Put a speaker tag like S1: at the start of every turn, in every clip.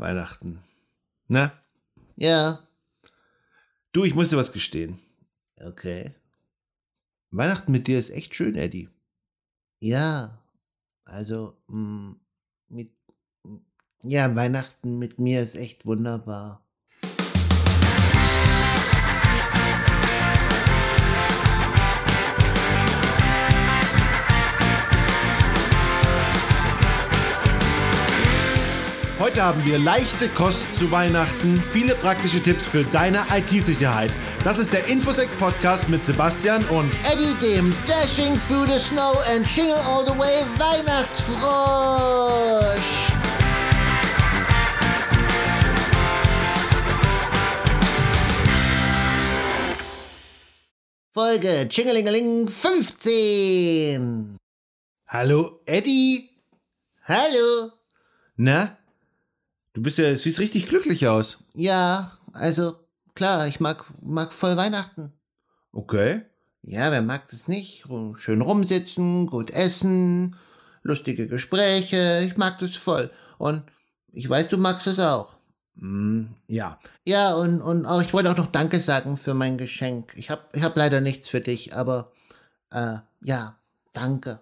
S1: Weihnachten. Na?
S2: Ja.
S1: Du, ich muss dir was gestehen.
S2: Okay.
S1: Weihnachten mit dir ist echt schön, Eddie.
S2: Ja. Also, mh, mit. Ja, Weihnachten mit mir ist echt wunderbar.
S1: Heute haben wir leichte Kost zu Weihnachten, viele praktische Tipps für deine IT-Sicherheit. Das ist der Infosec Podcast mit Sebastian und
S2: Eddie dem Dashing through the snow and jingle all the way Weihnachtsfrosch. Folge Chingelingeling 15.
S1: Hallo Eddie.
S2: Hallo.
S1: Na? Du bist ja, siehst richtig glücklich aus.
S2: Ja, also klar, ich mag, mag voll Weihnachten.
S1: Okay.
S2: Ja, wer mag das nicht? Schön rumsitzen, gut essen, lustige Gespräche. Ich mag das voll. Und ich weiß, du magst es auch.
S1: Mm, ja.
S2: Ja, und, und auch, ich wollte auch noch Danke sagen für mein Geschenk. Ich habe ich hab leider nichts für dich, aber äh, ja, danke.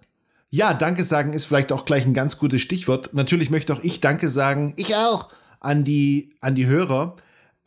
S1: Ja, Danke sagen ist vielleicht auch gleich ein ganz gutes Stichwort. Natürlich möchte auch ich Danke sagen.
S2: Ich auch.
S1: An die, an die Hörer.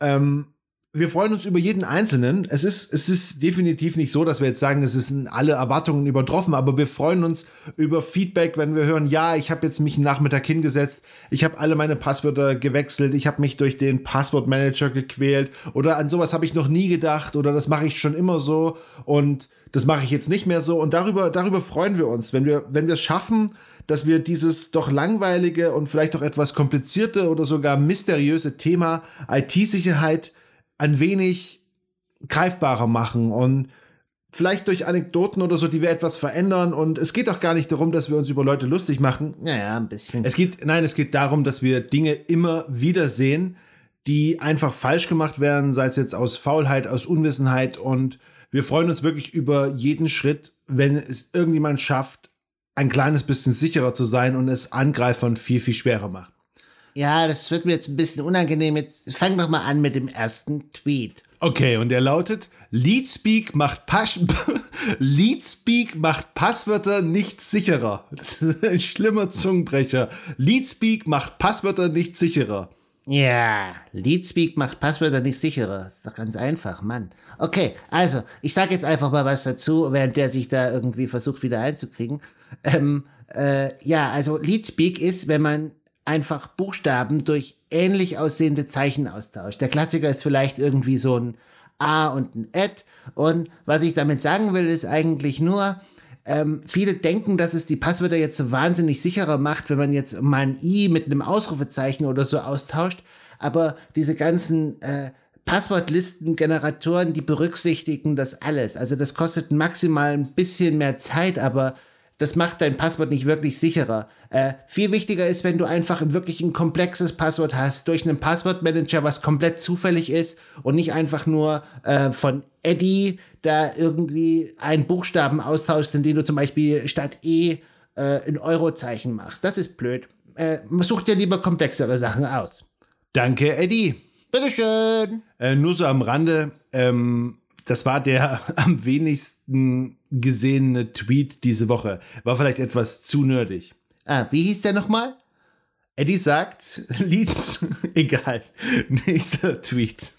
S1: Ähm, wir freuen uns über jeden Einzelnen. Es ist, es ist definitiv nicht so, dass wir jetzt sagen, es sind alle Erwartungen übertroffen, aber wir freuen uns über Feedback, wenn wir hören, ja, ich habe jetzt mich einen Nachmittag hingesetzt, ich habe alle meine Passwörter gewechselt, ich habe mich durch den Passwortmanager gequält oder an sowas habe ich noch nie gedacht oder das mache ich schon immer so und das mache ich jetzt nicht mehr so und darüber, darüber freuen wir uns, wenn wir, wenn wir es schaffen, dass wir dieses doch langweilige und vielleicht auch etwas komplizierte oder sogar mysteriöse Thema IT-Sicherheit ein wenig greifbarer machen und vielleicht durch Anekdoten oder so, die wir etwas verändern. Und es geht auch gar nicht darum, dass wir uns über Leute lustig machen.
S2: Naja, ein bisschen.
S1: Es geht, nein, es geht darum, dass wir Dinge immer wieder sehen, die einfach falsch gemacht werden, sei es jetzt aus Faulheit, aus Unwissenheit. Und wir freuen uns wirklich über jeden Schritt, wenn es irgendjemand schafft, ein kleines bisschen sicherer zu sein und es Angreifern viel, viel schwerer macht.
S2: Ja, das wird mir jetzt ein bisschen unangenehm. Jetzt fang doch mal an mit dem ersten Tweet.
S1: Okay, und der lautet: Leadspeak macht Pas Leadspeak macht Passwörter nicht sicherer. Das ist ein schlimmer Zungenbrecher. Leadspeak macht Passwörter nicht sicherer.
S2: Ja, Leadspeak macht Passwörter nicht sicherer. Ist doch ganz einfach, Mann. Okay, also, ich sag jetzt einfach mal was dazu, während der sich da irgendwie versucht wieder einzukriegen. Ähm, äh, ja, also Leadspeak ist, wenn man einfach Buchstaben durch ähnlich aussehende Zeichen austauscht. Der Klassiker ist vielleicht irgendwie so ein A und ein Ad. Und was ich damit sagen will, ist eigentlich nur, ähm, viele denken, dass es die Passwörter jetzt so wahnsinnig sicherer macht, wenn man jetzt mal ein I mit einem Ausrufezeichen oder so austauscht. Aber diese ganzen äh, Passwortlistengeneratoren, die berücksichtigen das alles. Also das kostet maximal ein bisschen mehr Zeit, aber das macht dein Passwort nicht wirklich sicherer. Äh, viel wichtiger ist, wenn du einfach ein wirklich ein komplexes Passwort hast, durch einen Passwortmanager, was komplett zufällig ist und nicht einfach nur äh, von Eddie da irgendwie einen Buchstaben austauschst, indem du zum Beispiel statt E äh, ein Eurozeichen machst. Das ist blöd. Äh, such dir lieber komplexere Sachen aus.
S1: Danke, Eddie.
S2: Bitteschön.
S1: Äh, nur so am Rande, ähm, das war der am wenigsten gesehene Tweet diese Woche. War vielleicht etwas zu nerdig.
S2: Ah, wie hieß der nochmal?
S1: Eddie sagt, lies, egal, nächster Tweet.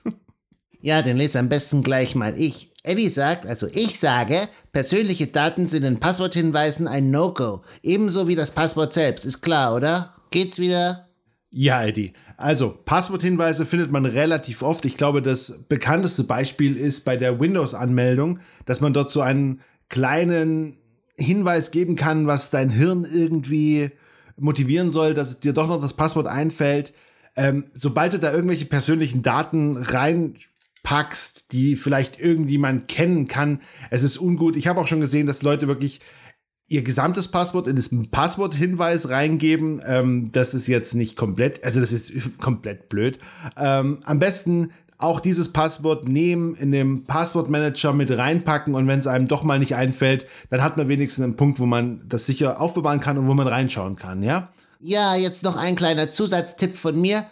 S2: Ja, den lese am besten gleich mal ich. Eddie sagt, also ich sage, persönliche Daten sind in Passworthinweisen ein No-Go. Ebenso wie das Passwort selbst. Ist klar, oder? Geht's wieder?
S1: Ja, Eddie. Also, Passworthinweise findet man relativ oft. Ich glaube, das bekannteste Beispiel ist bei der Windows-Anmeldung, dass man dort so einen kleinen Hinweis geben kann, was dein Hirn irgendwie motivieren soll, dass dir doch noch das Passwort einfällt. Ähm, sobald du da irgendwelche persönlichen Daten reinpackst, die vielleicht irgendjemand kennen kann, es ist ungut. Ich habe auch schon gesehen, dass Leute wirklich ihr gesamtes Passwort in das Passworthinweis reingeben. Ähm, das ist jetzt nicht komplett, also das ist komplett blöd. Ähm, am besten auch dieses Passwort nehmen, in dem Passwortmanager mit reinpacken und wenn es einem doch mal nicht einfällt, dann hat man wenigstens einen Punkt, wo man das sicher aufbewahren kann und wo man reinschauen kann, ja?
S2: Ja, jetzt noch ein kleiner Zusatztipp von mir.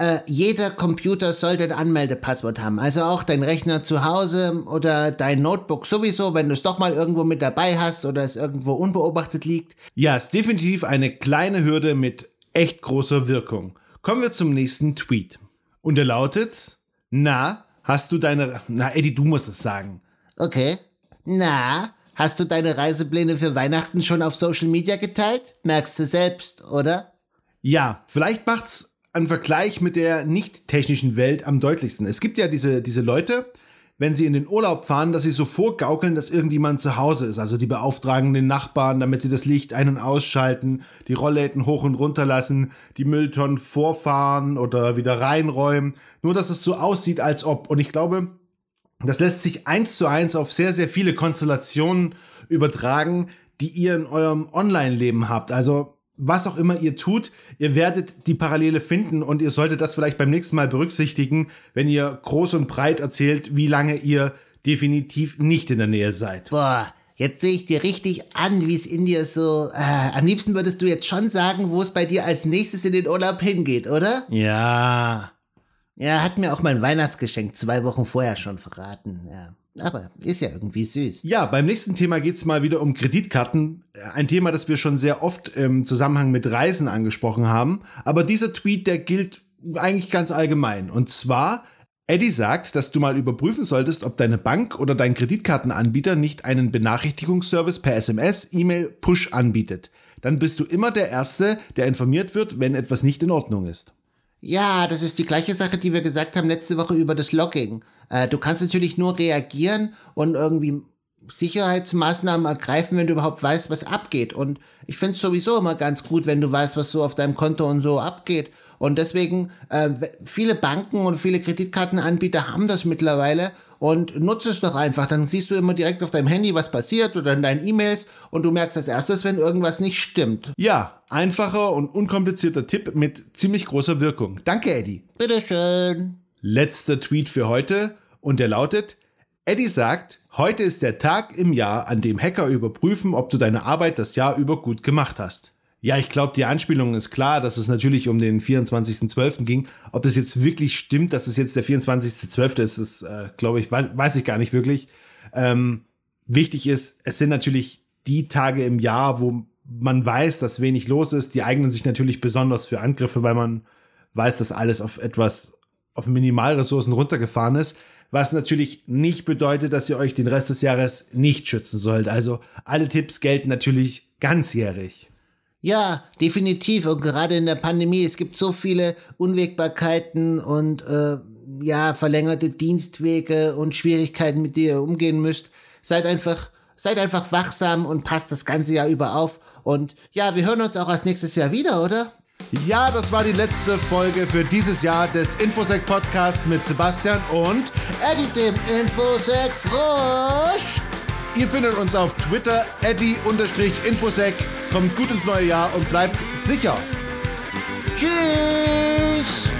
S2: Äh, jeder Computer sollte ein Anmeldepasswort haben. Also auch dein Rechner zu Hause oder dein Notebook sowieso, wenn du es doch mal irgendwo mit dabei hast oder es irgendwo unbeobachtet liegt.
S1: Ja, ist definitiv eine kleine Hürde mit echt großer Wirkung. Kommen wir zum nächsten Tweet. Und er lautet, na, hast du deine, na Eddie, du musst es sagen.
S2: Okay. Na, hast du deine Reisepläne für Weihnachten schon auf Social Media geteilt? Merkst du selbst, oder?
S1: Ja, vielleicht macht's ein Vergleich mit der nicht technischen Welt am deutlichsten. Es gibt ja diese, diese Leute, wenn sie in den Urlaub fahren, dass sie so vorgaukeln, dass irgendjemand zu Hause ist. Also die beauftragen den Nachbarn, damit sie das Licht ein- und ausschalten, die Rollläden hoch und runter lassen, die Mülltonnen vorfahren oder wieder reinräumen. Nur, dass es so aussieht, als ob. Und ich glaube, das lässt sich eins zu eins auf sehr, sehr viele Konstellationen übertragen, die ihr in eurem Online-Leben habt. Also was auch immer ihr tut, ihr werdet die Parallele finden und ihr solltet das vielleicht beim nächsten Mal berücksichtigen, wenn ihr groß und breit erzählt, wie lange ihr definitiv nicht in der Nähe seid.
S2: Boah, jetzt sehe ich dir richtig an, wie es in dir so. Äh, am liebsten würdest du jetzt schon sagen, wo es bei dir als nächstes in den Urlaub hingeht, oder?
S1: Ja.
S2: Ja, hat mir auch mein Weihnachtsgeschenk zwei Wochen vorher schon verraten, ja. Aber ist ja irgendwie süß.
S1: Ja, beim nächsten Thema geht's mal wieder um Kreditkarten. Ein Thema, das wir schon sehr oft im Zusammenhang mit Reisen angesprochen haben. Aber dieser Tweet, der gilt eigentlich ganz allgemein. Und zwar, Eddie sagt, dass du mal überprüfen solltest, ob deine Bank oder dein Kreditkartenanbieter nicht einen Benachrichtigungsservice per SMS, E-Mail, Push anbietet. Dann bist du immer der Erste, der informiert wird, wenn etwas nicht in Ordnung ist.
S2: Ja, das ist die gleiche Sache, die wir gesagt haben letzte Woche über das Logging. Äh, du kannst natürlich nur reagieren und irgendwie Sicherheitsmaßnahmen ergreifen, wenn du überhaupt weißt, was abgeht. Und ich finde es sowieso immer ganz gut, wenn du weißt, was so auf deinem Konto und so abgeht. Und deswegen, äh, viele Banken und viele Kreditkartenanbieter haben das mittlerweile und nutze es doch einfach. Dann siehst du immer direkt auf deinem Handy, was passiert oder in deinen E-Mails und du merkst als erstes, wenn irgendwas nicht stimmt.
S1: Ja, einfacher und unkomplizierter Tipp mit ziemlich großer Wirkung. Danke, Eddie.
S2: Bitteschön.
S1: Letzter Tweet für heute und der lautet, Eddie sagt, heute ist der Tag im Jahr, an dem Hacker überprüfen, ob du deine Arbeit das Jahr über gut gemacht hast. Ja, ich glaube, die Anspielung ist klar, dass es natürlich um den 24.12. ging. Ob das jetzt wirklich stimmt, dass es jetzt der 24.12. ist, ist, äh, glaube ich, weiß, weiß ich gar nicht wirklich. Ähm, wichtig ist, es sind natürlich die Tage im Jahr, wo man weiß, dass wenig los ist. Die eignen sich natürlich besonders für Angriffe, weil man weiß, dass alles auf etwas, auf Minimalressourcen runtergefahren ist. Was natürlich nicht bedeutet, dass ihr euch den Rest des Jahres nicht schützen sollt. Also alle Tipps gelten natürlich ganzjährig.
S2: Ja, definitiv. Und gerade in der Pandemie, es gibt so viele Unwägbarkeiten und äh, ja, verlängerte Dienstwege und Schwierigkeiten, mit denen ihr umgehen müsst. Seid einfach, seid einfach wachsam und passt das ganze Jahr über auf. Und ja, wir hören uns auch als nächstes Jahr wieder, oder?
S1: Ja, das war die letzte Folge für dieses Jahr des Infosec Podcasts mit Sebastian und
S2: Eddie dem Infosec Frosch.
S1: Ihr findet uns auf Twitter, Eddie-Infosec. Kommt gut ins neue Jahr und bleibt sicher.
S2: Tschüss.